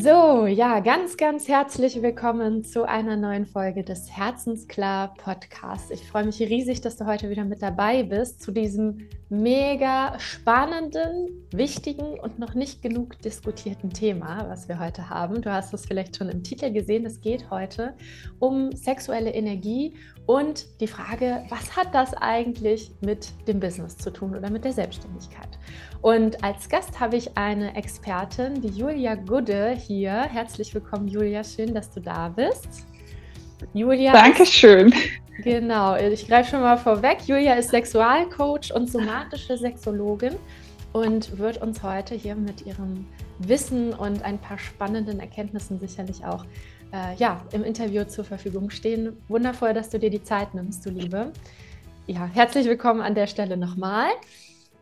So, ja, ganz, ganz herzlich willkommen zu einer neuen Folge des Herzensklar Podcasts. Ich freue mich riesig, dass du heute wieder mit dabei bist zu diesem mega spannenden, wichtigen und noch nicht genug diskutierten Thema, was wir heute haben. Du hast es vielleicht schon im Titel gesehen. Es geht heute um sexuelle Energie und die Frage, was hat das eigentlich mit dem Business zu tun oder mit der Selbstständigkeit? Und als Gast habe ich eine Expertin, die Julia Gudde hier. Herzlich willkommen, Julia. Schön, dass du da bist. Julia. Dankeschön. Ist, genau, ich greife schon mal vorweg. Julia ist Sexualcoach und somatische Sexologin und wird uns heute hier mit ihrem Wissen und ein paar spannenden Erkenntnissen sicherlich auch äh, ja, im Interview zur Verfügung stehen. Wundervoll, dass du dir die Zeit nimmst, du Liebe. Ja, herzlich willkommen an der Stelle nochmal.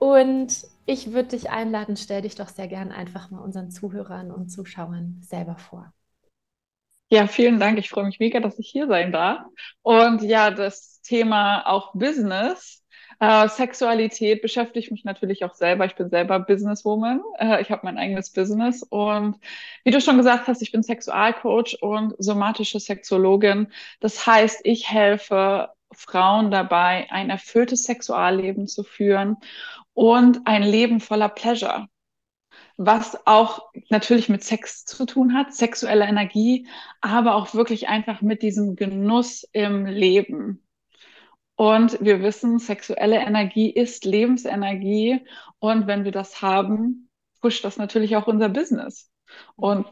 Und ich würde dich einladen, stell dich doch sehr gern einfach mal unseren Zuhörern und Zuschauern selber vor. Ja, vielen Dank. Ich freue mich mega, dass ich hier sein darf. Und ja, das Thema auch Business, äh, Sexualität beschäftigt mich natürlich auch selber. Ich bin selber Businesswoman. Äh, ich habe mein eigenes Business. Und wie du schon gesagt hast, ich bin Sexualcoach und somatische Sexologin. Das heißt, ich helfe Frauen dabei, ein erfülltes Sexualleben zu führen und ein Leben voller Pleasure, was auch natürlich mit Sex zu tun hat, sexuelle Energie, aber auch wirklich einfach mit diesem Genuss im Leben. Und wir wissen, sexuelle Energie ist Lebensenergie. Und wenn wir das haben, pusht das natürlich auch unser Business. Und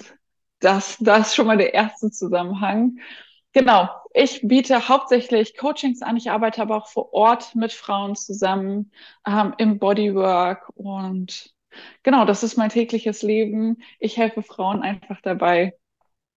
das, das ist schon mal der erste Zusammenhang. Genau. Ich biete hauptsächlich Coachings an. Ich arbeite aber auch vor Ort mit Frauen zusammen ähm, im Bodywork und genau, das ist mein tägliches Leben. Ich helfe Frauen einfach dabei,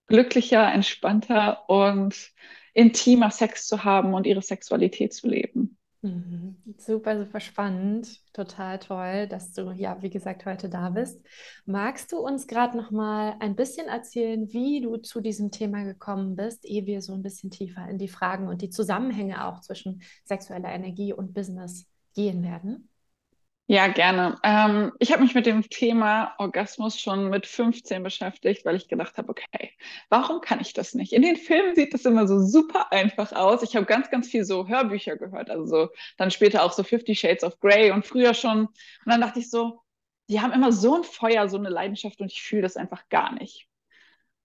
glücklicher, entspannter und intimer Sex zu haben und ihre Sexualität zu leben. Mhm. Super, super spannend. Total toll, dass du ja, wie gesagt, heute da bist. Magst du uns gerade noch mal ein bisschen erzählen, wie du zu diesem Thema gekommen bist, ehe wir so ein bisschen tiefer in die Fragen und die Zusammenhänge auch zwischen sexueller Energie und Business gehen werden? Ja, gerne. Ähm, ich habe mich mit dem Thema Orgasmus schon mit 15 beschäftigt, weil ich gedacht habe, okay, warum kann ich das nicht? In den Filmen sieht das immer so super einfach aus. Ich habe ganz, ganz viel so Hörbücher gehört, also so, dann später auch so Fifty Shades of Grey und früher schon. Und dann dachte ich so, die haben immer so ein Feuer, so eine Leidenschaft und ich fühle das einfach gar nicht.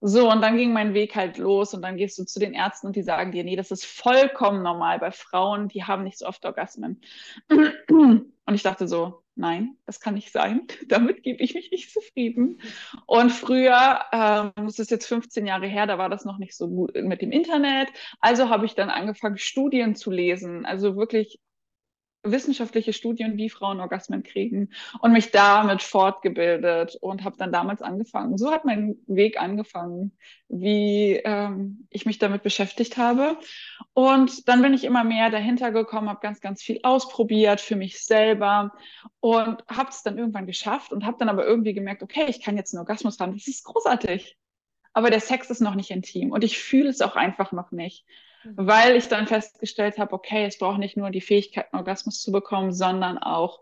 So, und dann ging mein Weg halt los und dann gehst du zu den Ärzten und die sagen dir, nee, das ist vollkommen normal bei Frauen, die haben nicht so oft Orgasmen. Und ich dachte so, nein, das kann nicht sein. Damit gebe ich mich nicht zufrieden. Und früher, ähm, das ist jetzt 15 Jahre her, da war das noch nicht so gut mit dem Internet. Also habe ich dann angefangen, Studien zu lesen, also wirklich wissenschaftliche Studien, wie Frauen Orgasmen kriegen und mich damit fortgebildet und habe dann damals angefangen. So hat mein Weg angefangen, wie ähm, ich mich damit beschäftigt habe. Und dann bin ich immer mehr dahinter gekommen, habe ganz, ganz viel ausprobiert für mich selber und habe es dann irgendwann geschafft und habe dann aber irgendwie gemerkt, okay, ich kann jetzt einen Orgasmus haben. Das ist großartig. Aber der Sex ist noch nicht intim und ich fühle es auch einfach noch nicht. Mhm. weil ich dann festgestellt habe, okay, es braucht nicht nur die Fähigkeit, einen Orgasmus zu bekommen, sondern auch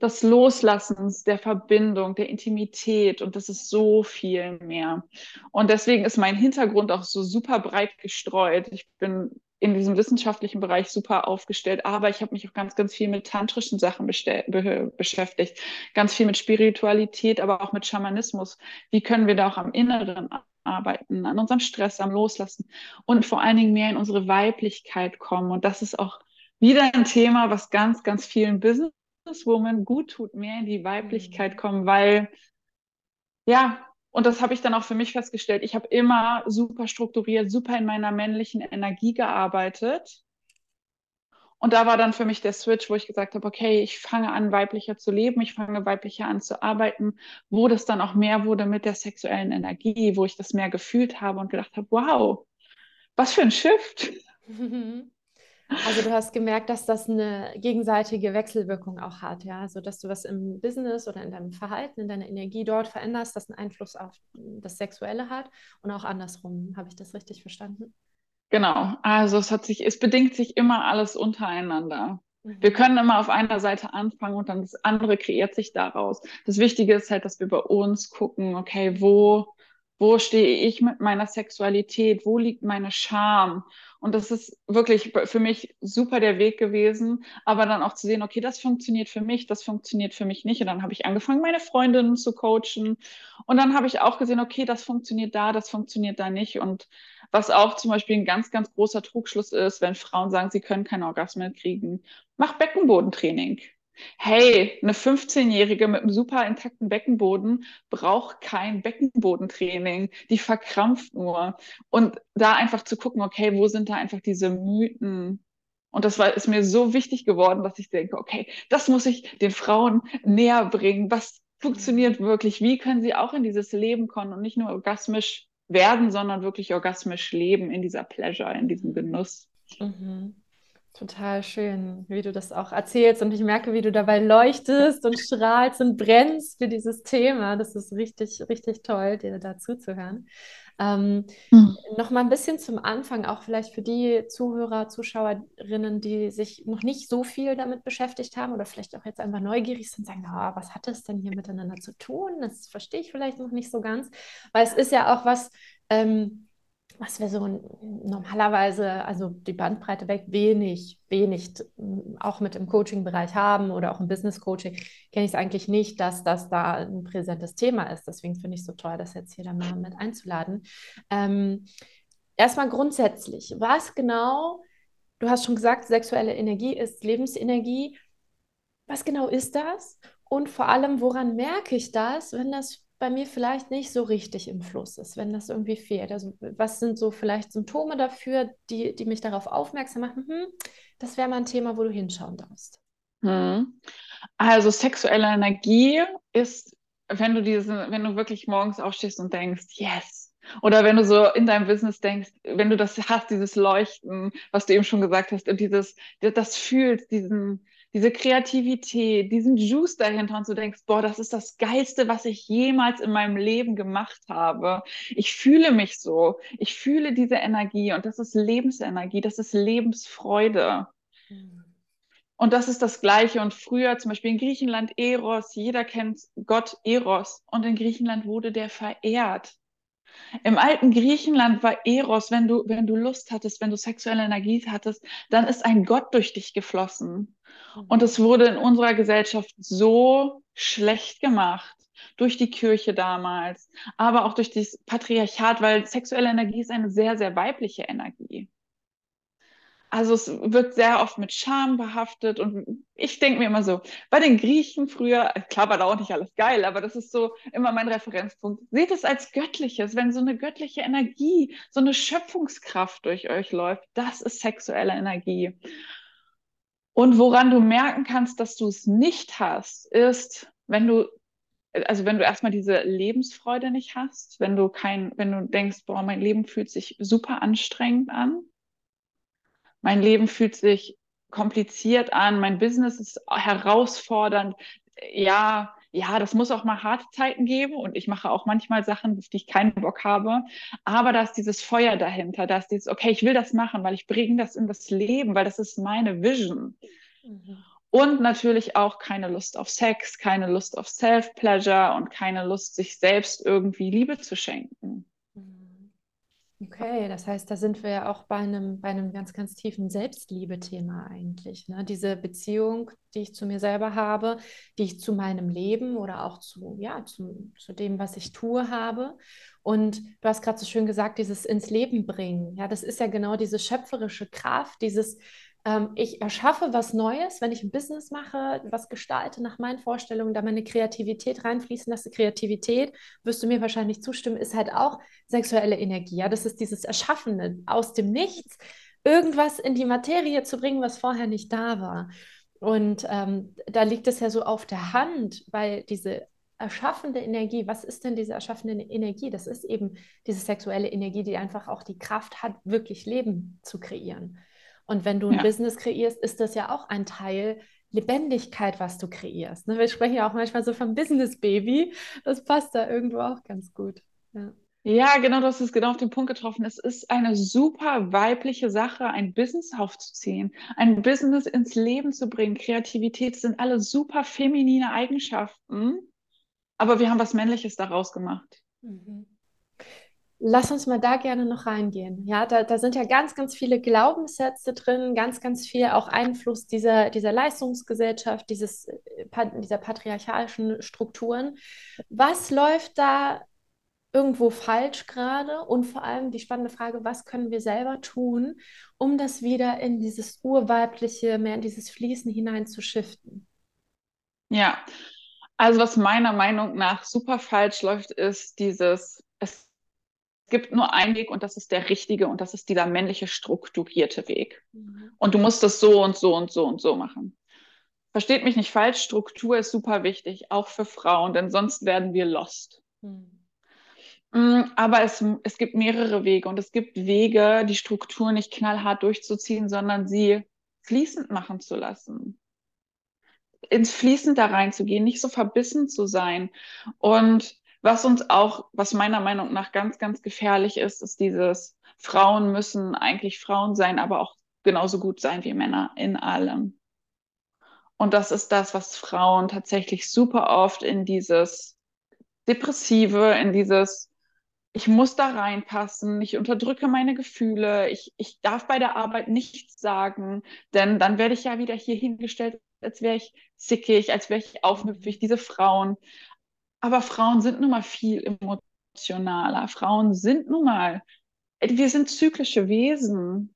das Loslassens, der Verbindung, der Intimität und das ist so viel mehr. Und deswegen ist mein Hintergrund auch so super breit gestreut. Ich bin in diesem wissenschaftlichen Bereich super aufgestellt, aber ich habe mich auch ganz, ganz viel mit tantrischen Sachen be beschäftigt, ganz viel mit Spiritualität, aber auch mit Schamanismus. Wie können wir da auch am Inneren arbeiten, an unserem Stress, am Loslassen und vor allen Dingen mehr in unsere Weiblichkeit kommen. Und das ist auch wieder ein Thema, was ganz, ganz vielen Businesswomen gut tut, mehr in die Weiblichkeit mhm. kommen, weil ja, und das habe ich dann auch für mich festgestellt. Ich habe immer super strukturiert, super in meiner männlichen Energie gearbeitet und da war dann für mich der Switch, wo ich gesagt habe, okay, ich fange an, weiblicher zu leben, ich fange weiblicher an zu arbeiten, wo das dann auch mehr wurde mit der sexuellen Energie, wo ich das mehr gefühlt habe und gedacht habe, wow, was für ein Shift. Also du hast gemerkt, dass das eine gegenseitige Wechselwirkung auch hat, ja, also dass du was im Business oder in deinem Verhalten, in deiner Energie dort veränderst, das einen Einfluss auf das Sexuelle hat und auch andersrum. Habe ich das richtig verstanden? Genau, also es hat sich, es bedingt sich immer alles untereinander. Mhm. Wir können immer auf einer Seite anfangen und dann das andere kreiert sich daraus. Das Wichtige ist halt, dass wir bei uns gucken, okay, wo, Wo stehe ich mit meiner Sexualität? Wo liegt meine Scham? Und das ist wirklich für mich super der Weg gewesen, aber dann auch zu sehen, okay, das funktioniert für mich, das funktioniert für mich nicht. Und dann habe ich angefangen, meine Freundinnen zu coachen. Und dann habe ich auch gesehen, okay, das funktioniert da, das funktioniert da nicht. Und was auch zum Beispiel ein ganz, ganz großer Trugschluss ist, wenn Frauen sagen, sie können keine Orgasmen kriegen, mach Beckenbodentraining. Hey, eine 15-Jährige mit einem super intakten Beckenboden braucht kein Beckenbodentraining. Die verkrampft nur. Und da einfach zu gucken, okay, wo sind da einfach diese Mythen? Und das war, ist mir so wichtig geworden, dass ich denke, okay, das muss ich den Frauen näher bringen. Was funktioniert wirklich? Wie können sie auch in dieses Leben kommen und nicht nur orgasmisch werden, sondern wirklich orgasmisch leben in dieser Pleasure, in diesem Genuss? Mhm. Total schön, wie du das auch erzählst. Und ich merke, wie du dabei leuchtest und strahlst und brennst für dieses Thema. Das ist richtig, richtig toll, dir dazu zu hören. Ähm, mhm. Noch mal ein bisschen zum Anfang, auch vielleicht für die Zuhörer, Zuschauerinnen, die sich noch nicht so viel damit beschäftigt haben oder vielleicht auch jetzt einfach neugierig sind, sagen, oh, was hat das denn hier miteinander zu tun? Das verstehe ich vielleicht noch nicht so ganz, weil es ist ja auch was, ähm, was wir so normalerweise, also die Bandbreite weg, wenig, wenig auch mit im Coaching-Bereich haben oder auch im Business-Coaching, kenne ich es eigentlich nicht, dass das da ein präsentes Thema ist. Deswegen finde ich es so toll, das jetzt hier dann mal mit einzuladen. Ähm, erstmal grundsätzlich, was genau, du hast schon gesagt, sexuelle Energie ist Lebensenergie. Was genau ist das? Und vor allem, woran merke ich das, wenn das bei mir vielleicht nicht so richtig im Fluss ist, wenn das irgendwie fehlt. Also was sind so vielleicht Symptome dafür, die, die mich darauf aufmerksam machen, hm, das wäre mal ein Thema, wo du hinschauen darfst. Hm. Also sexuelle Energie ist, wenn du diese, wenn du wirklich morgens aufstehst und denkst, yes, oder wenn du so in deinem Business denkst, wenn du das hast, dieses Leuchten, was du eben schon gesagt hast, und dieses, das fühlst, diesen, diese Kreativität, diesen Juice dahinter und du denkst, boah, das ist das Geilste, was ich jemals in meinem Leben gemacht habe. Ich fühle mich so. Ich fühle diese Energie und das ist Lebensenergie, das ist Lebensfreude. Mhm. Und das ist das Gleiche. Und früher, zum Beispiel in Griechenland, Eros, jeder kennt Gott Eros. Und in Griechenland wurde der verehrt. Im alten Griechenland war Eros, wenn du, wenn du Lust hattest, wenn du sexuelle Energie hattest, dann ist ein Gott durch dich geflossen. Und es wurde in unserer Gesellschaft so schlecht gemacht durch die Kirche damals, aber auch durch das Patriarchat, weil sexuelle Energie ist eine sehr, sehr weibliche Energie. Also es wird sehr oft mit Scham behaftet und ich denke mir immer so, bei den Griechen früher, klar war da auch nicht alles geil, aber das ist so immer mein Referenzpunkt. Seht es als Göttliches, wenn so eine göttliche Energie, so eine Schöpfungskraft durch euch läuft, das ist sexuelle Energie. Und woran du merken kannst, dass du es nicht hast, ist, wenn du also wenn du erstmal diese Lebensfreude nicht hast, wenn du kein, wenn du denkst, boah, mein Leben fühlt sich super anstrengend an, mein Leben fühlt sich kompliziert an, mein Business ist herausfordernd. Ja, ja, das muss auch mal harte Zeiten geben und ich mache auch manchmal Sachen, auf die ich keinen Bock habe. Aber da ist dieses Feuer dahinter, da ist dieses, okay, ich will das machen, weil ich bringe das in das Leben, weil das ist meine Vision. Mhm. Und natürlich auch keine Lust auf Sex, keine Lust auf Self-Pleasure und keine Lust, sich selbst irgendwie Liebe zu schenken. Okay, das heißt, da sind wir ja auch bei einem, bei einem ganz, ganz tiefen Selbstliebe-Thema eigentlich. Ne? Diese Beziehung, die ich zu mir selber habe, die ich zu meinem Leben oder auch zu, ja, zu, zu dem, was ich tue, habe. Und du hast gerade so schön gesagt, dieses ins Leben bringen. Ja, das ist ja genau diese schöpferische Kraft, dieses ähm, ich erschaffe was Neues, wenn ich ein Business mache, was gestalte nach meinen Vorstellungen, da meine Kreativität reinfließen lasse. Kreativität, wirst du mir wahrscheinlich zustimmen, ist halt auch sexuelle Energie. Ja? Das ist dieses Erschaffene aus dem Nichts, irgendwas in die Materie zu bringen, was vorher nicht da war. Und ähm, da liegt es ja so auf der Hand, weil diese erschaffende Energie, was ist denn diese erschaffende Energie? Das ist eben diese sexuelle Energie, die einfach auch die Kraft hat, wirklich Leben zu kreieren. Und wenn du ein ja. Business kreierst, ist das ja auch ein Teil Lebendigkeit, was du kreierst. Ne? Wir sprechen ja auch manchmal so vom Business Baby. Das passt da irgendwo auch ganz gut. Ja. Ja, genau, du hast es genau auf den Punkt getroffen. Es ist eine super weibliche Sache, ein Business aufzuziehen, ein Business ins Leben zu bringen. Kreativität sind alle super feminine Eigenschaften, aber wir haben was Männliches daraus gemacht. Mhm. Lass uns mal da gerne noch reingehen. Ja, da, da sind ja ganz, ganz viele Glaubenssätze drin, ganz, ganz viel auch Einfluss dieser, dieser Leistungsgesellschaft, dieses, äh, dieser patriarchalischen Strukturen. Was läuft da irgendwo falsch gerade? Und vor allem die spannende Frage, was können wir selber tun, um das wieder in dieses urweibliche, mehr in dieses Fließen hinein zu shiften? Ja, also was meiner Meinung nach super falsch läuft, ist dieses, es gibt nur einen Weg und das ist der richtige und das ist dieser männliche strukturierte Weg. Mhm. Und du musst das so und so und so und so machen. Versteht mich nicht falsch, Struktur ist super wichtig, auch für Frauen, denn sonst werden wir lost. Mhm. Aber es, es gibt mehrere Wege und es gibt Wege, die Struktur nicht knallhart durchzuziehen, sondern sie fließend machen zu lassen. Ins Fließend da reinzugehen, nicht so verbissen zu sein. Und was uns auch, was meiner Meinung nach ganz, ganz gefährlich ist, ist dieses, Frauen müssen eigentlich Frauen sein, aber auch genauso gut sein wie Männer in allem. Und das ist das, was Frauen tatsächlich super oft in dieses Depressive, in dieses, ich muss da reinpassen, ich unterdrücke meine Gefühle, ich, ich darf bei der Arbeit nichts sagen, denn dann werde ich ja wieder hier hingestellt, als wäre ich zickig, als wäre ich aufmüpfig, diese Frauen. Aber Frauen sind nun mal viel emotionaler. Frauen sind nun mal, wir sind zyklische Wesen.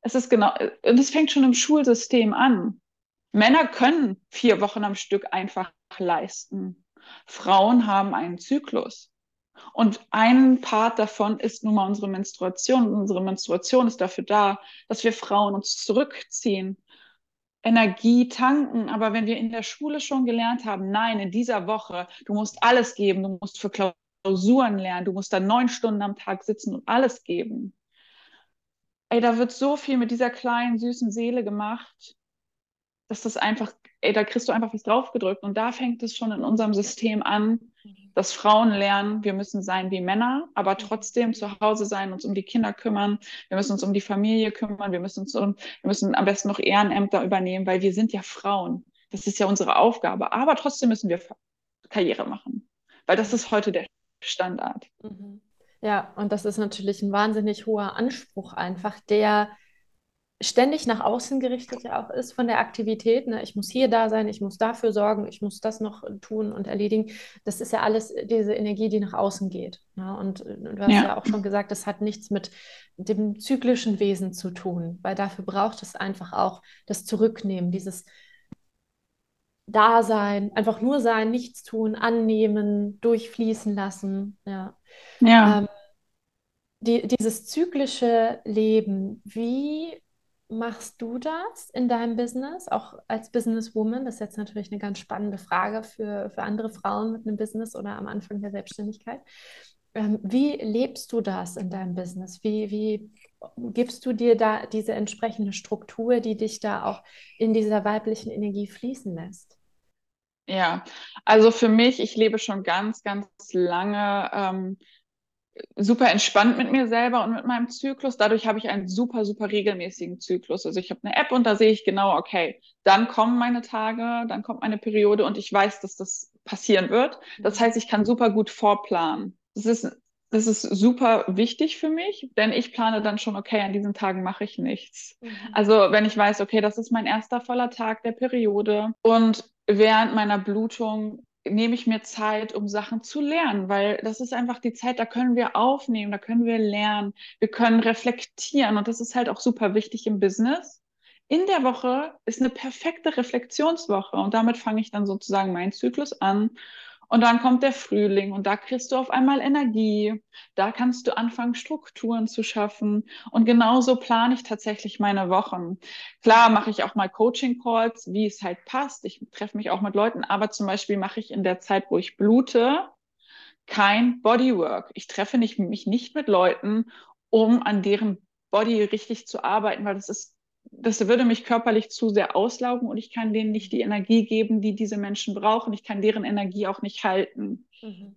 Es ist genau, und es fängt schon im Schulsystem an. Männer können vier Wochen am Stück einfach leisten. Frauen haben einen Zyklus. Und ein Part davon ist nun mal unsere Menstruation. Unsere Menstruation ist dafür da, dass wir Frauen uns zurückziehen, Energie tanken. Aber wenn wir in der Schule schon gelernt haben, nein, in dieser Woche, du musst alles geben, du musst für Klausuren lernen, du musst da neun Stunden am Tag sitzen und alles geben. Ey, da wird so viel mit dieser kleinen, süßen Seele gemacht, dass das einfach, ey, da kriegst du einfach was draufgedrückt. Und da fängt es schon in unserem System an, dass Frauen lernen, wir müssen sein wie Männer, aber trotzdem zu Hause sein, uns um die Kinder kümmern, wir müssen uns um die Familie kümmern, wir müssen, uns um, wir müssen am besten noch Ehrenämter übernehmen, weil wir sind ja Frauen. Das ist ja unsere Aufgabe. Aber trotzdem müssen wir Karriere machen, weil das ist heute der Standard. Mhm. Ja, und das ist natürlich ein wahnsinnig hoher Anspruch einfach, der ständig nach außen gerichtet ja auch ist von der Aktivität. Ne? Ich muss hier da sein, ich muss dafür sorgen, ich muss das noch tun und erledigen. Das ist ja alles diese Energie, die nach außen geht. Ne? Und äh, du hast ja. ja auch schon gesagt, das hat nichts mit dem zyklischen Wesen zu tun, weil dafür braucht es einfach auch das Zurücknehmen, dieses Dasein, einfach nur sein, nichts tun, annehmen, durchfließen lassen. Ja. ja. Ähm, die, dieses zyklische Leben, wie machst du das in deinem Business, auch als Businesswoman? Das ist jetzt natürlich eine ganz spannende Frage für, für andere Frauen mit einem Business oder am Anfang der Selbstständigkeit. Ähm, wie lebst du das in deinem Business? Wie, wie gibst du dir da diese entsprechende Struktur, die dich da auch in dieser weiblichen Energie fließen lässt? Ja, also für mich, ich lebe schon ganz, ganz lange ähm, super entspannt mit mir selber und mit meinem Zyklus. Dadurch habe ich einen super, super regelmäßigen Zyklus. Also ich habe eine App und da sehe ich genau, okay, dann kommen meine Tage, dann kommt meine Periode und ich weiß, dass das passieren wird. Das heißt, ich kann super gut vorplanen. Das ist, das ist super wichtig für mich, denn ich plane dann schon, okay, an diesen Tagen mache ich nichts. Mhm. Also wenn ich weiß, okay, das ist mein erster voller Tag der Periode und während meiner Blutung nehme ich mir Zeit, um Sachen zu lernen, weil das ist einfach die Zeit, da können wir aufnehmen, da können wir lernen, wir können reflektieren und das ist halt auch super wichtig im Business. In der Woche ist eine perfekte Reflexionswoche und damit fange ich dann sozusagen meinen Zyklus an und dann kommt der Frühling und da kriegst du auf einmal Energie. Da kannst du anfangen, Strukturen zu schaffen. Und genauso plane ich tatsächlich meine Wochen. Klar mache ich auch mal Coaching-Calls, wie es halt passt. Ich treffe mich auch mit Leuten, aber zum Beispiel mache ich in der Zeit, wo ich blute, kein Bodywork. Ich treffe mich nicht mit Leuten, um an deren Body richtig zu arbeiten, weil das ist das würde mich körperlich zu sehr auslaugen und ich kann denen nicht die Energie geben, die diese Menschen brauchen. Ich kann deren Energie auch nicht halten. Mhm.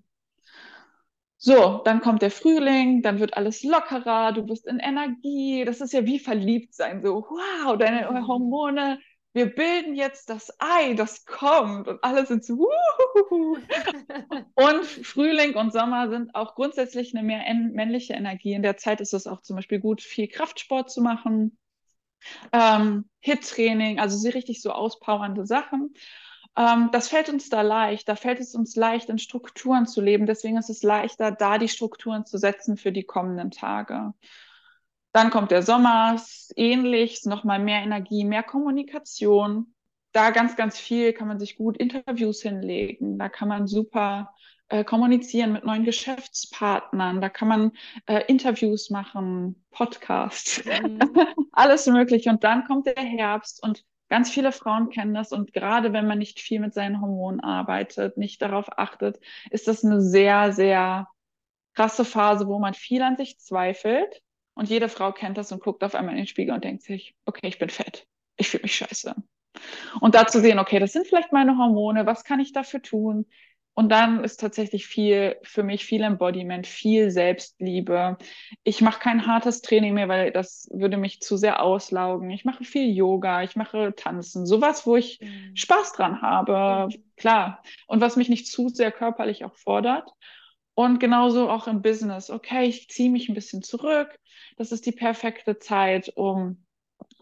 So, dann kommt der Frühling, dann wird alles lockerer, du bist in Energie. Das ist ja wie verliebt sein. So, wow, deine mhm. Hormone wir bilden jetzt das Ei, das kommt und alle sind so. und Frühling und Sommer sind auch grundsätzlich eine mehr männliche Energie. In der Zeit ist es auch zum Beispiel gut, viel Kraftsport zu machen, ähm, Hit-Training, also sie richtig so auspowernde Sachen. Ähm, das fällt uns da leicht. Da fällt es uns leicht, in Strukturen zu leben. Deswegen ist es leichter, da die Strukturen zu setzen für die kommenden Tage. Dann kommt der Sommer, ähnlich, nochmal mehr Energie, mehr Kommunikation. Da ganz, ganz viel kann man sich gut Interviews hinlegen. Da kann man super äh, kommunizieren mit neuen Geschäftspartnern. Da kann man äh, Interviews machen, Podcasts, mhm. alles mögliche. Und dann kommt der Herbst und ganz viele Frauen kennen das. Und gerade wenn man nicht viel mit seinen Hormonen arbeitet, nicht darauf achtet, ist das eine sehr, sehr krasse Phase, wo man viel an sich zweifelt und jede Frau kennt das und guckt auf einmal in den Spiegel und denkt sich, okay, ich bin fett. Ich fühle mich scheiße. Und da zu sehen, okay, das sind vielleicht meine Hormone, was kann ich dafür tun? Und dann ist tatsächlich viel für mich viel Embodiment, viel Selbstliebe. Ich mache kein hartes Training mehr, weil das würde mich zu sehr auslaugen. Ich mache viel Yoga, ich mache Tanzen, sowas, wo ich mhm. Spaß dran habe, mhm. klar. Und was mich nicht zu sehr körperlich auch fordert. Und genauso auch im Business. Okay, ich ziehe mich ein bisschen zurück. Das ist die perfekte Zeit, um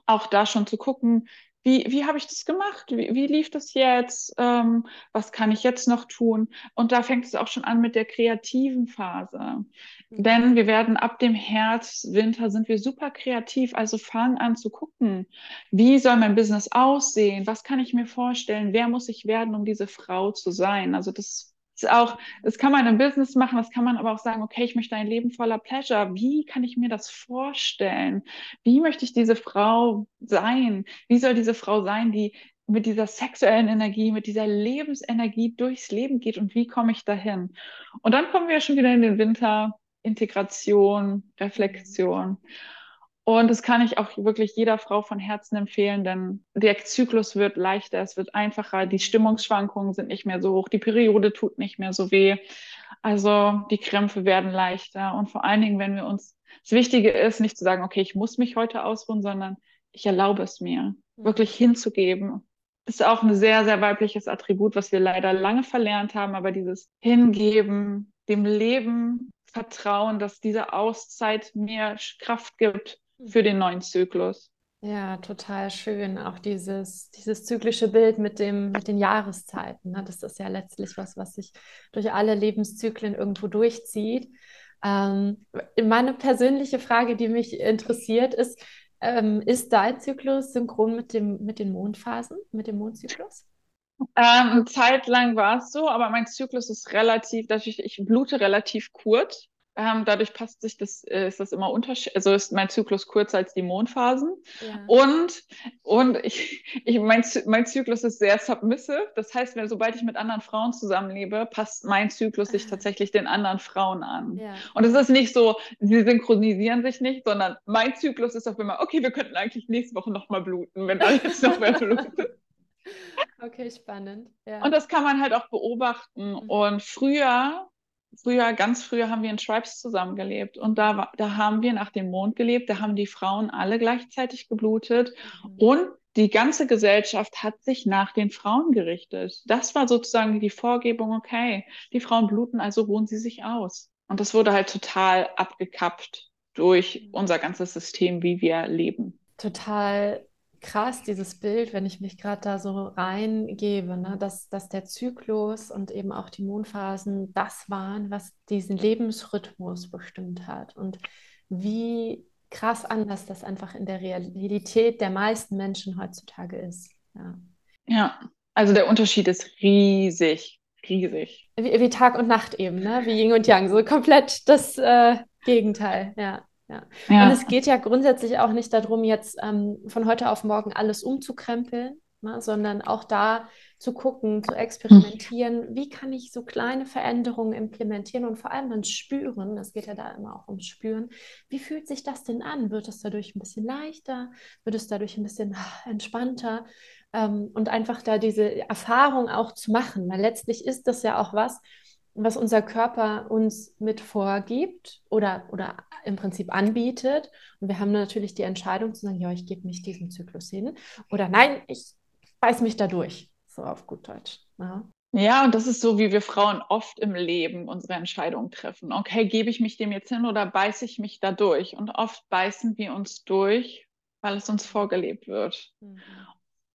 auch da schon zu gucken, wie, wie habe ich das gemacht? Wie, wie lief das jetzt? Ähm, was kann ich jetzt noch tun? Und da fängt es auch schon an mit der kreativen Phase. Denn wir werden ab dem Herbst, Winter sind wir super kreativ. Also fangen an zu gucken, wie soll mein Business aussehen? Was kann ich mir vorstellen? Wer muss ich werden, um diese Frau zu sein? Also das auch, das kann man im Business machen, das kann man aber auch sagen, okay, ich möchte ein Leben voller Pleasure. Wie kann ich mir das vorstellen? Wie möchte ich diese Frau sein? Wie soll diese Frau sein, die mit dieser sexuellen Energie, mit dieser Lebensenergie durchs Leben geht und wie komme ich dahin? Und dann kommen wir schon wieder in den Winter, Integration, Reflexion. Und das kann ich auch wirklich jeder Frau von Herzen empfehlen, denn der Zyklus wird leichter, es wird einfacher, die Stimmungsschwankungen sind nicht mehr so hoch, die Periode tut nicht mehr so weh. Also die Krämpfe werden leichter. Und vor allen Dingen, wenn wir uns, das Wichtige ist, nicht zu sagen, okay, ich muss mich heute ausruhen, sondern ich erlaube es mir, mhm. wirklich hinzugeben. Das ist auch ein sehr, sehr weibliches Attribut, was wir leider lange verlernt haben, aber dieses Hingeben, dem Leben vertrauen, dass diese Auszeit mir Kraft gibt, für den neuen Zyklus. Ja, total schön. Auch dieses, dieses zyklische Bild mit, dem, mit den Jahreszeiten. Ne? Das ist ja letztlich was, was sich durch alle Lebenszyklen irgendwo durchzieht. Ähm, meine persönliche Frage, die mich interessiert, ist, ähm, ist dein Zyklus synchron mit, dem, mit den Mondphasen, mit dem Mondzyklus? Ähm, zeitlang war es so, aber mein Zyklus ist relativ, dadurch, ich blute relativ kurz. Ähm, dadurch passt sich das, äh, ist das immer unterschiedlich, also ist mein Zyklus kürzer als die Mondphasen. Ja. Und, und ich, ich, mein, mein Zyklus ist sehr submissive. Das heißt, wenn, sobald ich mit anderen Frauen zusammenlebe, passt mein Zyklus sich tatsächlich den anderen Frauen an. Ja. Und es ist nicht so, sie synchronisieren sich nicht, sondern mein Zyklus ist auf immer, okay, wir könnten eigentlich nächste Woche nochmal bluten, wenn alle jetzt noch mehr bluten. Okay, spannend. Ja. Und das kann man halt auch beobachten. Mhm. Und früher früher, ganz früher haben wir in Tribes zusammengelebt und da, da haben wir nach dem Mond gelebt, da haben die Frauen alle gleichzeitig geblutet mhm. und die ganze Gesellschaft hat sich nach den Frauen gerichtet. Das war sozusagen die Vorgebung, okay, die Frauen bluten, also ruhen sie sich aus. Und das wurde halt total abgekappt durch mhm. unser ganzes System, wie wir leben. Total krass, dieses Bild, wenn ich mich gerade da so reingebe, ne, dass, dass der Zyklus und eben auch die Mondphasen das waren, was diesen Lebensrhythmus bestimmt hat. Und wie krass anders das einfach in der Realität der meisten Menschen heutzutage ist. Ja, ja also der Unterschied ist riesig, riesig. Wie, wie Tag und Nacht eben, ne? wie Yin und Yang, so komplett das äh, Gegenteil, ja. Ja. ja. Und es geht ja grundsätzlich auch nicht darum, jetzt ähm, von heute auf morgen alles umzukrempeln, ne, sondern auch da zu gucken, zu experimentieren, hm. wie kann ich so kleine Veränderungen implementieren und vor allem dann spüren, das geht ja da immer auch ums Spüren, wie fühlt sich das denn an? Wird es dadurch ein bisschen leichter? Wird es dadurch ein bisschen ah, entspannter? Ähm, und einfach da diese Erfahrung auch zu machen, weil letztlich ist das ja auch was, was unser Körper uns mit vorgibt oder, oder im Prinzip anbietet. Und wir haben natürlich die Entscheidung zu sagen, ja, ich gebe mich diesem Zyklus hin. Oder nein, ich beiß mich da durch, so auf gut Deutsch. Ja. Ja, und das ist so, wie wir Frauen oft im Leben unsere Entscheidungen treffen. Okay, gebe ich mich dem jetzt hin oder beiße ich mich da durch? Und oft beißen wir uns durch, weil es uns vorgelebt wird. Mhm.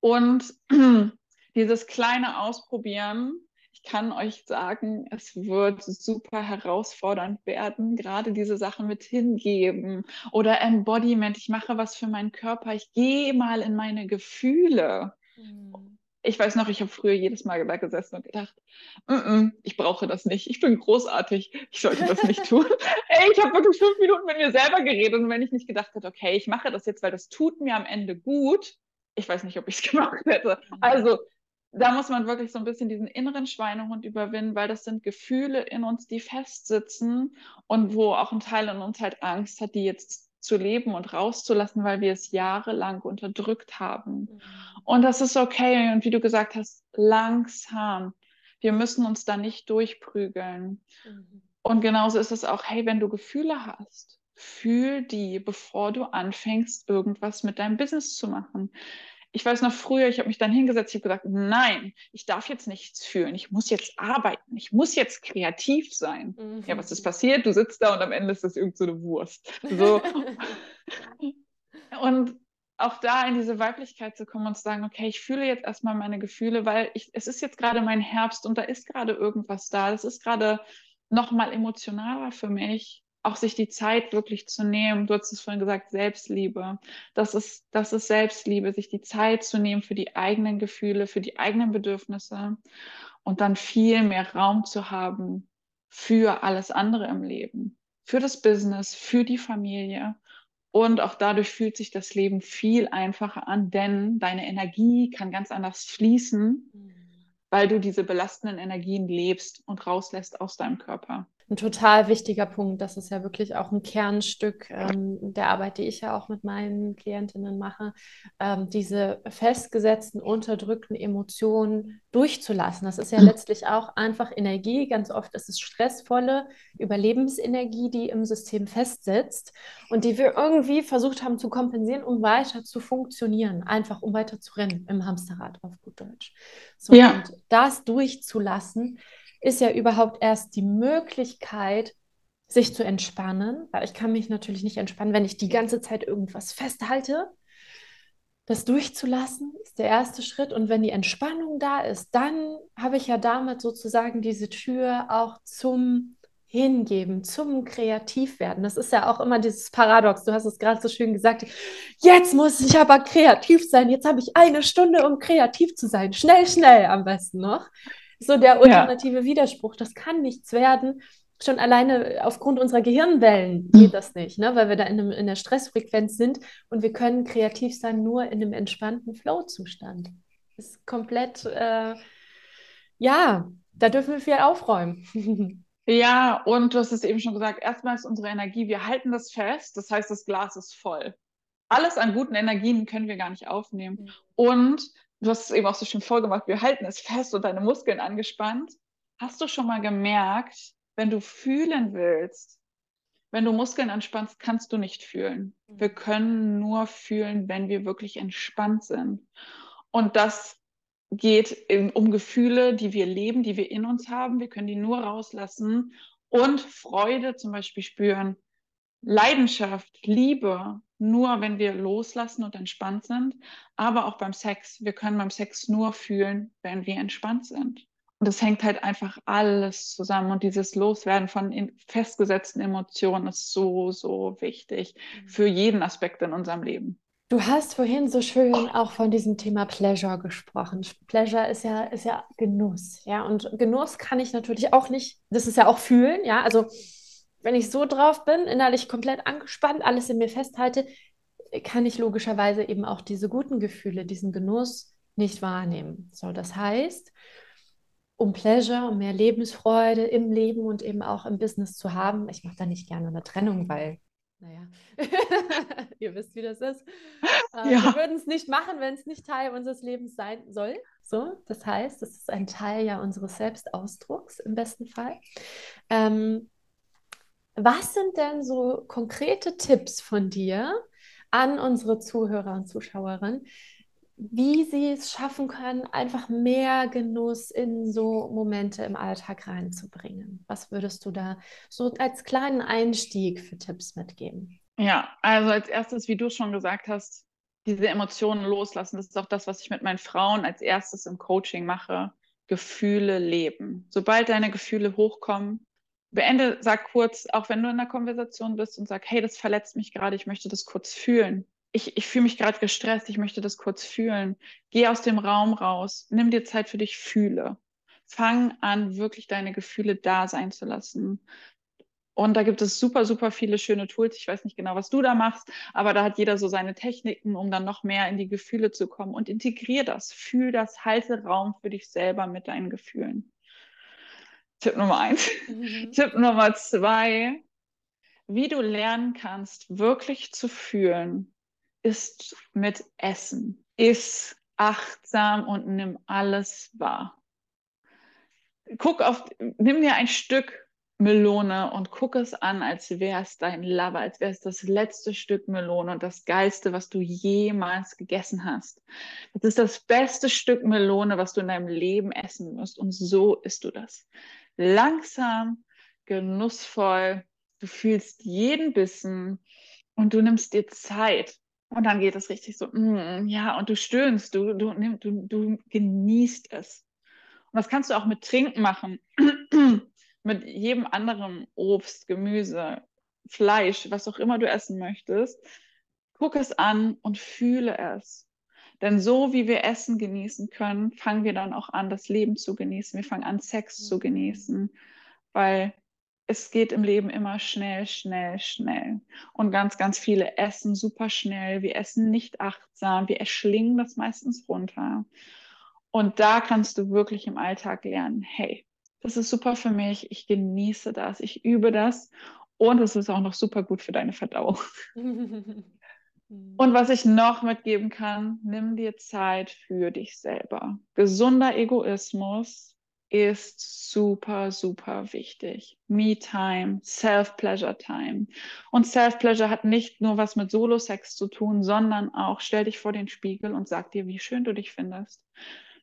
Und dieses kleine Ausprobieren, kann euch sagen, es wird super herausfordernd werden, gerade diese Sachen mit hingeben oder Embodiment. Ich mache was für meinen Körper, ich gehe mal in meine Gefühle. Mhm ich weiß noch, ich habe früher jedes Mal da gesessen und gedacht, mm -mm, ich brauche das nicht, ich bin großartig, ich sollte das nicht tun. Ey, ich habe wirklich fünf Minuten mit mir selber geredet und wenn ich nicht gedacht hätte, okay, ich mache das jetzt, weil das tut mir am Ende gut, ich weiß nicht, ob ich es gemacht hätte. Mhm. Also da muss man wirklich so ein bisschen diesen inneren Schweinehund überwinden, weil das sind Gefühle in uns, die festsitzen und wo auch ein Teil in uns halt Angst hat, die jetzt zu leben und rauszulassen, weil wir es jahrelang unterdrückt haben. Mhm. Und das ist okay. Und wie du gesagt hast, langsam. Wir müssen uns da nicht durchprügeln. Mhm. Und genauso ist es auch, hey, wenn du Gefühle hast, fühl die, bevor du anfängst, irgendwas mit deinem Business zu machen ich weiß noch früher, ich habe mich dann hingesetzt, ich habe gesagt, nein, ich darf jetzt nichts fühlen, ich muss jetzt arbeiten, ich muss jetzt kreativ sein. Mhm. Ja, was ist passiert? Du sitzt da und am Ende ist das irgend so eine Wurst. So. und auch da in diese Weiblichkeit zu kommen und zu sagen, okay, ich fühle jetzt erstmal meine Gefühle, weil ich, es ist jetzt gerade mein Herbst und da ist gerade irgendwas da. Das ist gerade nochmal emotionaler für mich auch sich die Zeit wirklich zu nehmen. Du hast es vorhin gesagt, Selbstliebe. Das ist, das ist Selbstliebe, sich die Zeit zu nehmen für die eigenen Gefühle, für die eigenen Bedürfnisse und dann viel mehr Raum zu haben für alles andere im Leben, für das Business, für die Familie. Und auch dadurch fühlt sich das Leben viel einfacher an, denn deine Energie kann ganz anders fließen, mhm. weil du diese belastenden Energien lebst und rauslässt aus deinem Körper ein total wichtiger Punkt. Das ist ja wirklich auch ein Kernstück ähm, der Arbeit, die ich ja auch mit meinen Klientinnen mache, ähm, diese festgesetzten, unterdrückten Emotionen durchzulassen. Das ist ja mhm. letztlich auch einfach Energie. Ganz oft ist es stressvolle Überlebensenergie, die im System festsitzt und die wir irgendwie versucht haben zu kompensieren, um weiter zu funktionieren, einfach um weiter zu rennen im Hamsterrad auf gut Deutsch. So, ja. Und das durchzulassen, ist ja überhaupt erst die Möglichkeit, sich zu entspannen, weil ich kann mich natürlich nicht entspannen, wenn ich die ganze Zeit irgendwas festhalte. Das durchzulassen ist der erste Schritt. Und wenn die Entspannung da ist, dann habe ich ja damit sozusagen diese Tür auch zum Hingeben, zum Kreativwerden. Das ist ja auch immer dieses Paradox. Du hast es gerade so schön gesagt. Jetzt muss ich aber kreativ sein. Jetzt habe ich eine Stunde, um kreativ zu sein. Schnell, schnell am besten noch so der ultimative ja. Widerspruch. Das kann nichts werden. Schon alleine aufgrund unserer Gehirnwellen geht das nicht, ne? weil wir da in, einem, in der Stressfrequenz sind und wir können kreativ sein nur in einem entspannten Flow-Zustand. Ist komplett, äh, ja, da dürfen wir viel aufräumen. Ja, und du hast es eben schon gesagt, erstmal ist unsere Energie, wir halten das fest, das heißt, das Glas ist voll. Alles an guten Energien können wir gar nicht aufnehmen. Und du hast es eben auch so schön vorgemacht, wir halten es fest und deine Muskeln angespannt. Hast du schon mal gemerkt, wenn du fühlen willst, wenn du Muskeln anspannst, kannst du nicht fühlen. Mhm. Wir können nur fühlen, wenn wir wirklich entspannt sind. Und das geht um Gefühle, die wir leben, die wir in uns haben. Wir können die nur rauslassen und Freude zum Beispiel spüren. Leidenschaft, Liebe, nur wenn wir loslassen und entspannt sind, aber auch beim Sex. Wir können beim Sex nur fühlen, wenn wir entspannt sind. Und das hängt halt einfach alles zusammen. Und dieses Loswerden von festgesetzten Emotionen ist so, so wichtig mhm. für jeden Aspekt in unserem Leben. Du hast vorhin so schön auch von diesem Thema Pleasure gesprochen. Pleasure ist ja, ist ja Genuss, ja. Und Genuss kann ich natürlich auch nicht, das ist ja auch fühlen, ja. Also wenn ich so drauf bin, innerlich komplett angespannt, alles in mir festhalte, kann ich logischerweise eben auch diese guten Gefühle, diesen Genuss nicht wahrnehmen. So, das heißt, um Pleasure, um mehr Lebensfreude im Leben und eben auch im Business zu haben, ich mache da nicht gerne eine Trennung, weil, naja, ihr wisst, wie das ist. Äh, ja. Wir würden es nicht machen, wenn es nicht Teil unseres Lebens sein soll. So, das heißt, es ist ein Teil ja unseres Selbstausdrucks im besten Fall. Ähm, was sind denn so konkrete Tipps von dir an unsere Zuhörer und Zuschauerinnen, wie sie es schaffen können, einfach mehr Genuss in so Momente im Alltag reinzubringen. Was würdest du da so als kleinen Einstieg für Tipps mitgeben? Ja, also als erstes, wie du schon gesagt hast, diese Emotionen loslassen. Das ist auch das, was ich mit meinen Frauen als erstes im Coaching mache. Gefühle leben. Sobald deine Gefühle hochkommen, beende, sag kurz, auch wenn du in einer Konversation bist und sag, hey, das verletzt mich gerade, ich möchte das kurz fühlen ich, ich fühle mich gerade gestresst, ich möchte das kurz fühlen. Geh aus dem Raum raus, nimm dir Zeit für dich, fühle. Fang an, wirklich deine Gefühle da sein zu lassen. Und da gibt es super, super viele schöne Tools. Ich weiß nicht genau, was du da machst, aber da hat jeder so seine Techniken, um dann noch mehr in die Gefühle zu kommen. Und integrier das, fühl das, halte Raum für dich selber mit deinen Gefühlen. Tipp Nummer eins. Mhm. Tipp Nummer zwei, wie du lernen kannst, wirklich zu fühlen, ist mit Essen. Iss achtsam und nimm alles wahr. Guck auf, nimm dir ein Stück Melone und guck es an, als wäre es dein Lover, als wäre es das letzte Stück Melone und das geilste, was du jemals gegessen hast. Das ist das beste Stück Melone, was du in deinem Leben essen musst. Und so isst du das. Langsam, genussvoll. Du fühlst jeden Bissen und du nimmst dir Zeit. Und dann geht es richtig so, mm, ja, und du stöhnst, du, du, du, du genießt es. Und das kannst du auch mit Trinken machen, mit jedem anderen Obst, Gemüse, Fleisch, was auch immer du essen möchtest. Guck es an und fühle es. Denn so wie wir Essen genießen können, fangen wir dann auch an, das Leben zu genießen. Wir fangen an, Sex zu genießen, weil es geht im Leben immer schnell, schnell, schnell. Und ganz, ganz viele essen super schnell. Wir essen nicht achtsam. Wir erschlingen das meistens runter. Und da kannst du wirklich im Alltag lernen, hey, das ist super für mich. Ich genieße das. Ich übe das. Und es ist auch noch super gut für deine Verdauung. Und was ich noch mitgeben kann, nimm dir Zeit für dich selber. Gesunder Egoismus ist super, super wichtig. Me-Time, Self-Pleasure-Time. Und Self-Pleasure hat nicht nur was mit Solo-Sex zu tun, sondern auch stell dich vor den Spiegel und sag dir, wie schön du dich findest.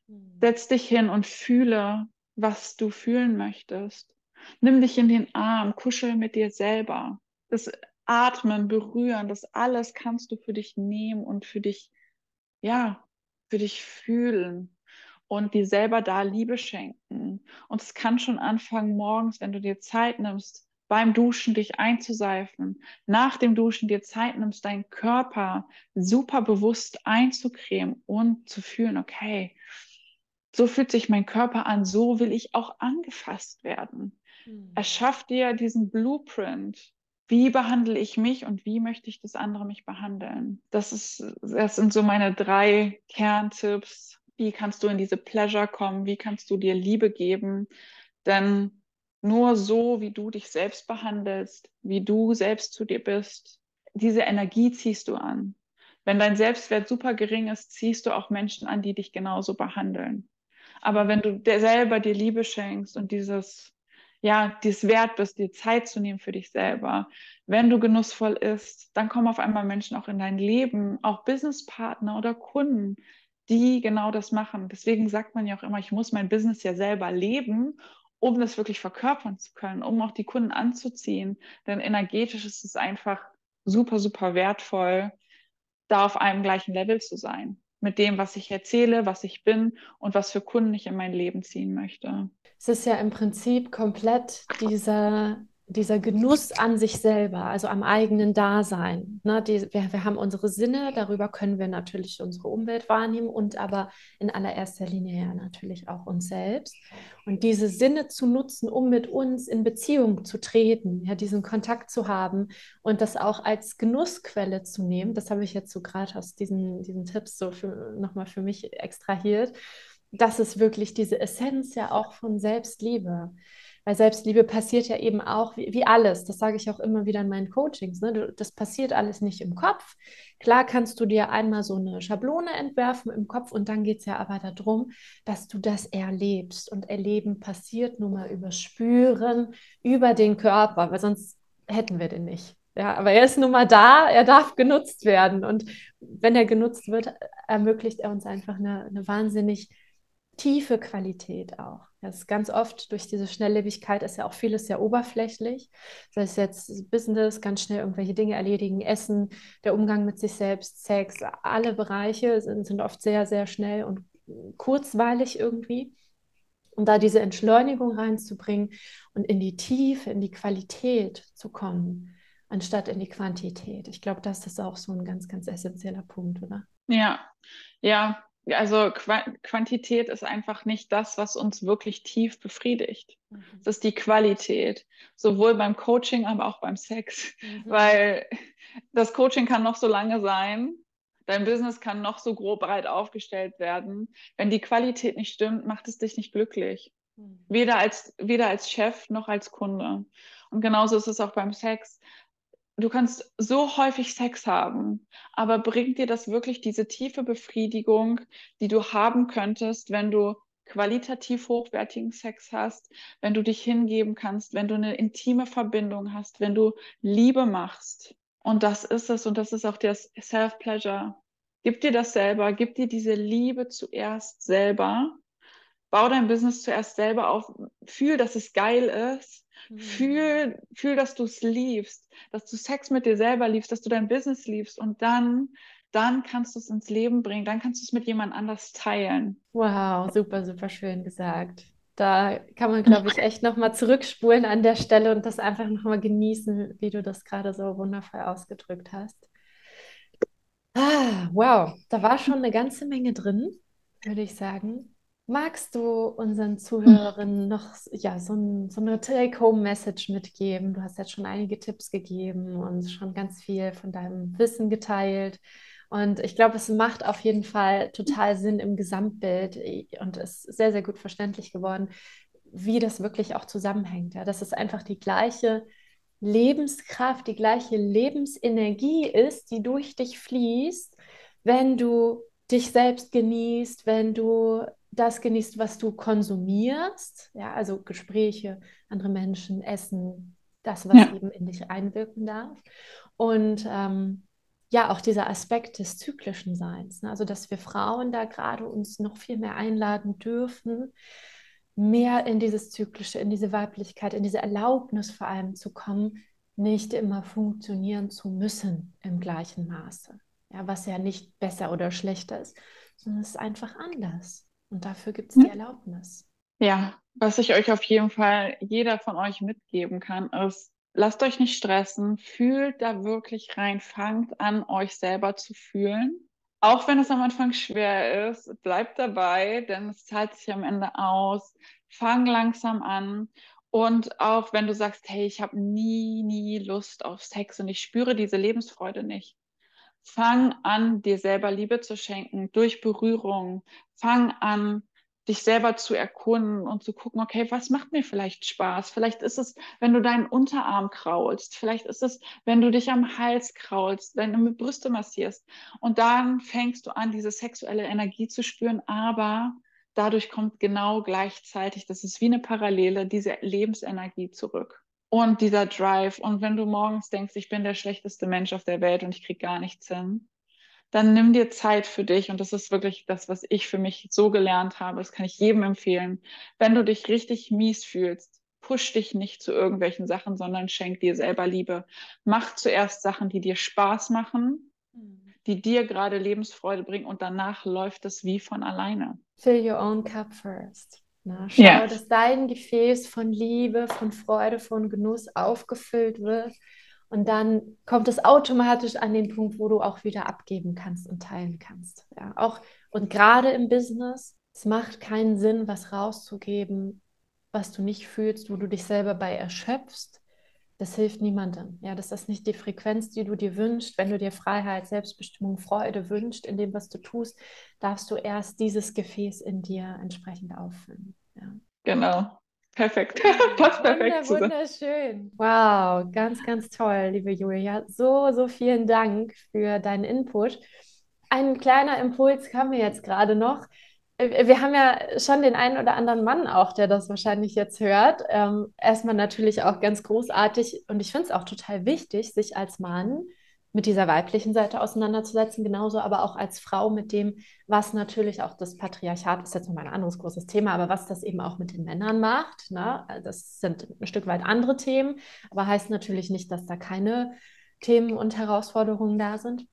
Mhm. Setz dich hin und fühle, was du fühlen möchtest. Nimm dich in den Arm, kuschel mit dir selber. Das Atmen, Berühren, das alles kannst du für dich nehmen und für dich, ja, für dich fühlen und dir selber da Liebe schenken. Und es kann schon anfangen morgens, wenn du dir Zeit nimmst, beim Duschen dich einzuseifen, nach dem Duschen dir Zeit nimmst, deinen Körper super bewusst einzucremen und zu fühlen, okay, so fühlt sich mein Körper an, so will ich auch angefasst werden. Mhm. Erschaff dir diesen Blueprint. Wie behandle ich mich und wie möchte ich, dass andere mich behandeln? Das, ist, das sind so meine drei Kerntipps, wie kannst du in diese Pleasure kommen? Wie kannst du dir Liebe geben? Denn nur so, wie du dich selbst behandelst, wie du selbst zu dir bist, diese Energie ziehst du an. Wenn dein Selbstwert super gering ist, ziehst du auch Menschen an, die dich genauso behandeln. Aber wenn du dir selber dir Liebe schenkst und dieses, ja, dies wert bist, dir Zeit zu nehmen für dich selber, wenn du genussvoll isst, dann kommen auf einmal Menschen auch in dein Leben, auch Businesspartner oder Kunden, die genau das machen. Deswegen sagt man ja auch immer, ich muss mein Business ja selber leben, um das wirklich verkörpern zu können, um auch die Kunden anzuziehen. Denn energetisch ist es einfach super, super wertvoll, da auf einem gleichen Level zu sein. Mit dem, was ich erzähle, was ich bin und was für Kunden ich in mein Leben ziehen möchte. Es ist ja im Prinzip komplett dieser dieser Genuss an sich selber, also am eigenen Dasein. Ne, die, wir, wir haben unsere Sinne, darüber können wir natürlich unsere Umwelt wahrnehmen und aber in allererster Linie ja natürlich auch uns selbst. Und diese Sinne zu nutzen, um mit uns in Beziehung zu treten, ja, diesen Kontakt zu haben und das auch als Genussquelle zu nehmen, das habe ich jetzt so gerade aus diesen, diesen Tipps so nochmal für mich extrahiert. Das ist wirklich diese Essenz ja auch von Selbstliebe. Weil Selbstliebe passiert ja eben auch wie, wie alles. Das sage ich auch immer wieder in meinen Coachings. Ne? Du, das passiert alles nicht im Kopf. Klar kannst du dir einmal so eine Schablone entwerfen im Kopf und dann geht es ja aber darum, dass du das erlebst. Und Erleben passiert nun mal über Spüren, über den Körper, weil sonst hätten wir den nicht. Ja, aber er ist nun mal da, er darf genutzt werden. Und wenn er genutzt wird, ermöglicht er uns einfach eine, eine wahnsinnig tiefe Qualität auch. Das ist ganz oft durch diese Schnelllebigkeit ist ja auch vieles sehr oberflächlich. Das heißt jetzt Business, ganz schnell irgendwelche Dinge erledigen, Essen, der Umgang mit sich selbst, Sex, alle Bereiche sind, sind oft sehr, sehr schnell und kurzweilig irgendwie. Und da diese Entschleunigung reinzubringen und in die Tiefe, in die Qualität zu kommen, anstatt in die Quantität. Ich glaube, das ist auch so ein ganz, ganz essentieller Punkt, oder? Ja, ja, also Qu Quantität ist einfach nicht das, was uns wirklich tief befriedigt. Mhm. Das ist die Qualität, sowohl beim Coaching, aber auch beim Sex, mhm. weil das Coaching kann noch so lange sein, dein Business kann noch so grob breit aufgestellt werden. Wenn die Qualität nicht stimmt, macht es dich nicht glücklich. Mhm. Weder als, weder als Chef noch als Kunde. Und genauso ist es auch beim Sex du kannst so häufig Sex haben, aber bringt dir das wirklich diese tiefe Befriedigung, die du haben könntest, wenn du qualitativ hochwertigen Sex hast, wenn du dich hingeben kannst, wenn du eine intime Verbindung hast, wenn du Liebe machst. Und das ist es und das ist auch das Self-Pleasure. Gib dir das selber, gib dir diese Liebe zuerst selber. Bau dein Business zuerst selber auf, fühl, dass es geil ist Mhm. Fühl, fühl, dass du es liebst, dass du Sex mit dir selber liebst, dass du dein Business liebst und dann, dann kannst du es ins Leben bringen, dann kannst du es mit jemand anders teilen. Wow, super, super schön gesagt. Da kann man, glaube ich, echt nochmal zurückspulen an der Stelle und das einfach nochmal genießen, wie du das gerade so wundervoll ausgedrückt hast. Ah, wow, da war schon eine ganze Menge drin, würde ich sagen. Magst du unseren Zuhörerinnen noch ja, so, ein, so eine Take-Home-Message mitgeben? Du hast jetzt schon einige Tipps gegeben und schon ganz viel von deinem Wissen geteilt. Und ich glaube, es macht auf jeden Fall total Sinn im Gesamtbild und ist sehr, sehr gut verständlich geworden, wie das wirklich auch zusammenhängt. Ja, dass es einfach die gleiche Lebenskraft, die gleiche Lebensenergie ist, die durch dich fließt, wenn du dich selbst genießt, wenn du das genießt, was du konsumierst, ja, also Gespräche, andere Menschen, Essen, das, was ja. eben in dich einwirken darf. Und ähm, ja, auch dieser Aspekt des zyklischen Seins, ne? also dass wir Frauen da gerade uns noch viel mehr einladen dürfen, mehr in dieses Zyklische, in diese Weiblichkeit, in diese Erlaubnis vor allem zu kommen, nicht immer funktionieren zu müssen im gleichen Maße. Ja, was ja nicht besser oder schlechter ist, sondern es ist einfach anders. Und dafür gibt es die Erlaubnis. Ja, was ich euch auf jeden Fall jeder von euch mitgeben kann, ist, lasst euch nicht stressen, fühlt da wirklich rein, fangt an, euch selber zu fühlen. Auch wenn es am Anfang schwer ist, bleibt dabei, denn es zahlt sich am Ende aus. Fang langsam an. Und auch wenn du sagst, hey, ich habe nie, nie Lust auf Sex und ich spüre diese Lebensfreude nicht, Fang an, dir selber Liebe zu schenken durch Berührung. Fang an, dich selber zu erkunden und zu gucken, okay, was macht mir vielleicht Spaß? Vielleicht ist es, wenn du deinen Unterarm kraulst. Vielleicht ist es, wenn du dich am Hals kraulst, wenn du Brüste massierst. Und dann fängst du an, diese sexuelle Energie zu spüren, aber dadurch kommt genau gleichzeitig, das ist wie eine Parallele, diese Lebensenergie zurück und dieser Drive. Und wenn du morgens denkst, ich bin der schlechteste Mensch auf der Welt und ich kriege gar nichts hin, dann nimm dir Zeit für dich. Und das ist wirklich das, was ich für mich so gelernt habe. Das kann ich jedem empfehlen. Wenn du dich richtig mies fühlst, push dich nicht zu irgendwelchen Sachen, sondern schenk dir selber Liebe. Mach zuerst Sachen, die dir Spaß machen, hm. die dir gerade Lebensfreude bringen und danach läuft es wie von alleine. Fill your own cup first. Na, schau, ja. dass dein Gefäß von Liebe, von Freude, von Genuss aufgefüllt wird. Und dann kommt es automatisch an den Punkt, wo du auch wieder abgeben kannst und teilen kannst. Ja, auch und gerade im Business, es macht keinen Sinn, was rauszugeben, was du nicht fühlst, wo du dich selber bei erschöpfst, das hilft niemandem. Ja, das ist nicht die Frequenz, die du dir wünschst. Wenn du dir Freiheit, Selbstbestimmung, Freude wünschst in dem, was du tust, darfst du erst dieses Gefäß in dir entsprechend auffüllen. Ja. Genau. Perfekt. Passt perfekt. Wunder, wunderschön. Wow, ganz, ganz toll, liebe Julia. So, so vielen Dank für deinen Input. Ein kleiner Impuls kam mir jetzt gerade noch. Äh, wir haben ja schon den einen oder anderen Mann auch, der das wahrscheinlich jetzt hört. Ähm, erstmal natürlich auch ganz großartig und ich finde es auch total wichtig, sich als Mann mit dieser weiblichen Seite auseinanderzusetzen, genauso aber auch als Frau mit dem, was natürlich auch das Patriarchat ist jetzt nochmal ein anderes großes Thema, aber was das eben auch mit den Männern macht. Ne? Das sind ein Stück weit andere Themen, aber heißt natürlich nicht, dass da keine Themen und Herausforderungen da sind.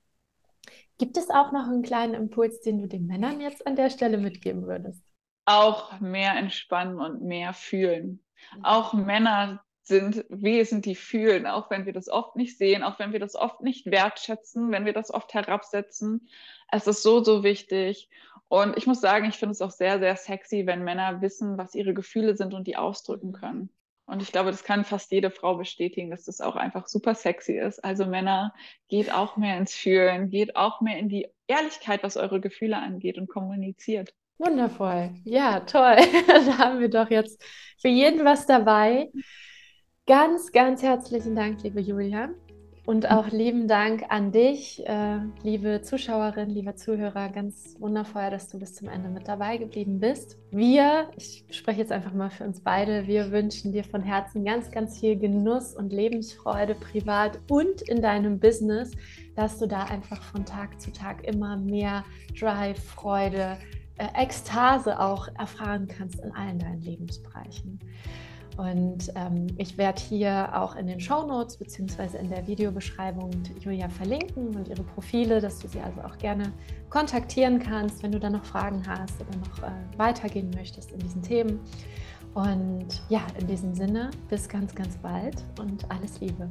Gibt es auch noch einen kleinen Impuls, den du den Männern jetzt an der Stelle mitgeben würdest? Auch mehr entspannen und mehr fühlen. Mhm. Auch Männer sind Wesen, die fühlen, auch wenn wir das oft nicht sehen, auch wenn wir das oft nicht wertschätzen, wenn wir das oft herabsetzen. Es ist so, so wichtig. Und ich muss sagen, ich finde es auch sehr, sehr sexy, wenn Männer wissen, was ihre Gefühle sind und die ausdrücken können. Und ich glaube, das kann fast jede Frau bestätigen, dass das auch einfach super sexy ist. Also Männer, geht auch mehr ins Fühlen, geht auch mehr in die Ehrlichkeit, was eure Gefühle angeht und kommuniziert. Wundervoll. Ja, toll. da haben wir doch jetzt für jeden was dabei. Ganz, ganz herzlichen Dank, liebe Julia. Und auch lieben Dank an dich, äh, liebe Zuschauerin, lieber Zuhörer. Ganz wundervoll, dass du bis zum Ende mit dabei geblieben bist. Wir, ich spreche jetzt einfach mal für uns beide, wir wünschen dir von Herzen ganz, ganz viel Genuss und Lebensfreude privat und in deinem Business, dass du da einfach von Tag zu Tag immer mehr Drive, Freude, äh, Ekstase auch erfahren kannst in allen deinen Lebensbereichen. Und ähm, ich werde hier auch in den Show Notes bzw. in der Videobeschreibung Julia verlinken und ihre Profile, dass du sie also auch gerne kontaktieren kannst, wenn du da noch Fragen hast oder noch äh, weitergehen möchtest in diesen Themen. Und ja, in diesem Sinne, bis ganz, ganz bald und alles Liebe.